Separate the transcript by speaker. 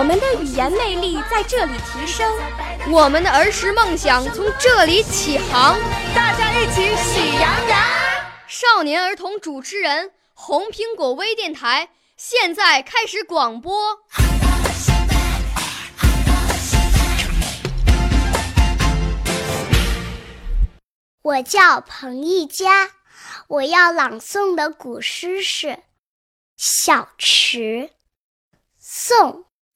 Speaker 1: 我们的语言魅力在这里提升，
Speaker 2: 我们的儿时梦想从这里起航。
Speaker 3: 大家一起喜羊羊。
Speaker 2: 少年儿童主持人，红苹果微电台现在开始广播。
Speaker 4: 我叫彭一佳，我要朗诵的古诗是《小池》，宋·